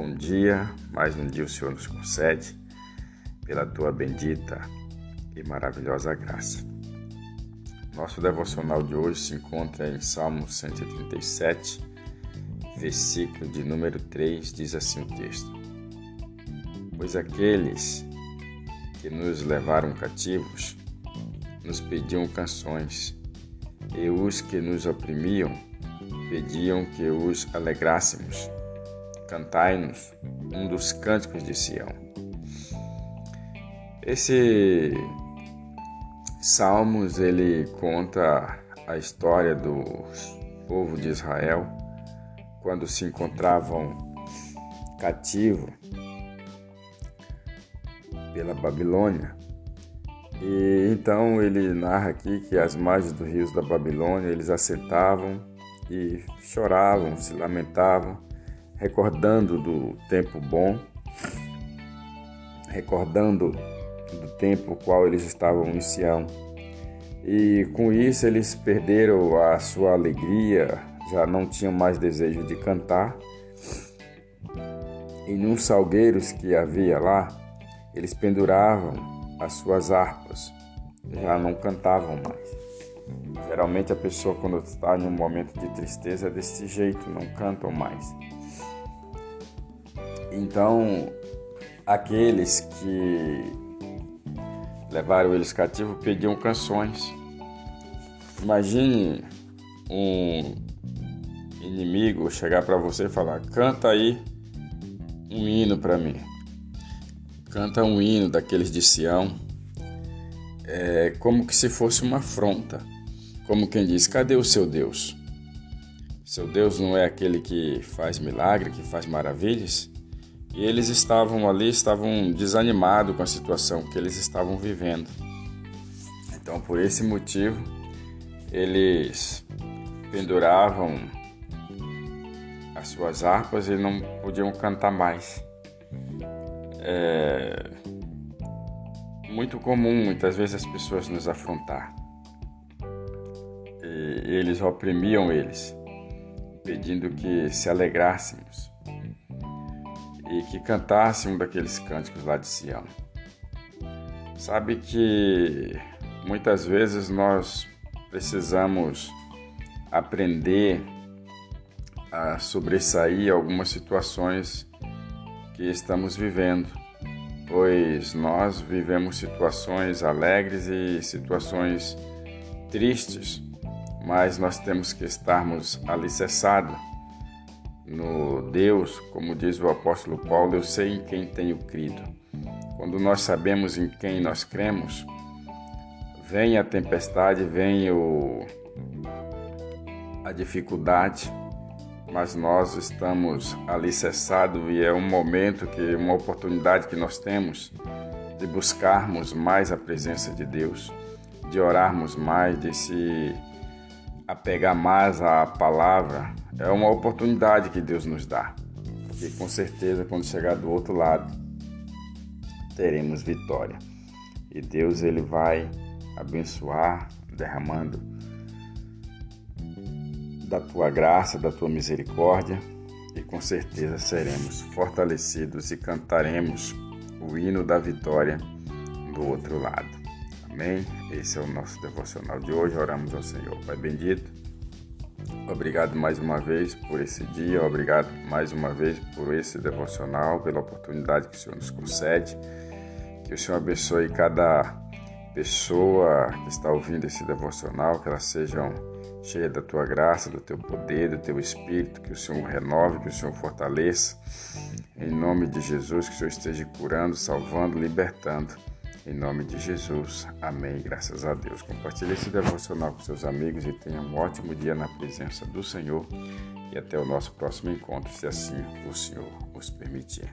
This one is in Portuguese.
Bom dia, mais um dia o Senhor nos concede, pela tua bendita e maravilhosa graça. Nosso devocional de hoje se encontra em Salmo 137, versículo de número 3, diz assim o texto: Pois aqueles que nos levaram cativos nos pediam canções, e os que nos oprimiam pediam que os alegrássemos. Cantai-nos um dos cânticos de Sião. Esse Salmos ele conta a história do povo de Israel quando se encontravam cativo pela Babilônia. E então ele narra aqui que as margens dos rios da Babilônia eles assentavam e choravam, se lamentavam recordando do tempo bom, recordando do tempo qual eles estavam em Sião. E com isso eles perderam a sua alegria, já não tinham mais desejo de cantar. E nos salgueiros que havia lá, eles penduravam as suas harpas, já não cantavam mais. Geralmente a pessoa quando está em um momento de tristeza é desse jeito, não cantam mais. Então, aqueles que levaram eles cativos pediam canções. Imagine um inimigo chegar para você e falar: canta aí um hino para mim. Canta um hino daqueles de Sião. É como que se fosse uma afronta. Como quem diz: cadê o seu Deus? Seu Deus não é aquele que faz milagre, que faz maravilhas? E eles estavam ali, estavam desanimados com a situação que eles estavam vivendo. Então, por esse motivo, eles penduravam as suas harpas e não podiam cantar mais. É muito comum muitas vezes as pessoas nos afrontar. E eles oprimiam eles, pedindo que se alegrássemos e que cantasse um daqueles cânticos lá de Sião. Sabe que muitas vezes nós precisamos aprender a sobressair algumas situações que estamos vivendo, pois nós vivemos situações alegres e situações tristes, mas nós temos que estarmos alicerçados no Deus, como diz o apóstolo Paulo, eu sei em quem tenho crido. Quando nós sabemos em quem nós cremos, vem a tempestade, vem o, a dificuldade, mas nós estamos alicerçados e é um momento que uma oportunidade que nós temos de buscarmos mais a presença de Deus, de orarmos mais, de se apegar mais à palavra, é uma oportunidade que Deus nos dá. E com certeza, quando chegar do outro lado, teremos vitória. E Deus ele vai abençoar, derramando da tua graça, da tua misericórdia, e com certeza seremos fortalecidos e cantaremos o hino da vitória do outro lado. Amém? Esse é o nosso devocional de hoje. Oramos ao Senhor. Pai bendito, obrigado mais uma vez por esse dia, obrigado mais uma vez por esse devocional, pela oportunidade que o Senhor nos concede. Que o Senhor abençoe cada pessoa que está ouvindo esse devocional, que elas sejam cheias da tua graça, do teu poder, do teu espírito, que o Senhor renove, que o Senhor fortaleça. Em nome de Jesus, que o Senhor esteja curando, salvando, libertando em nome de Jesus. Amém. Graças a Deus. Compartilhe esse devocional com seus amigos e tenha um ótimo dia na presença do Senhor. E até o nosso próximo encontro, se assim o Senhor nos permitir.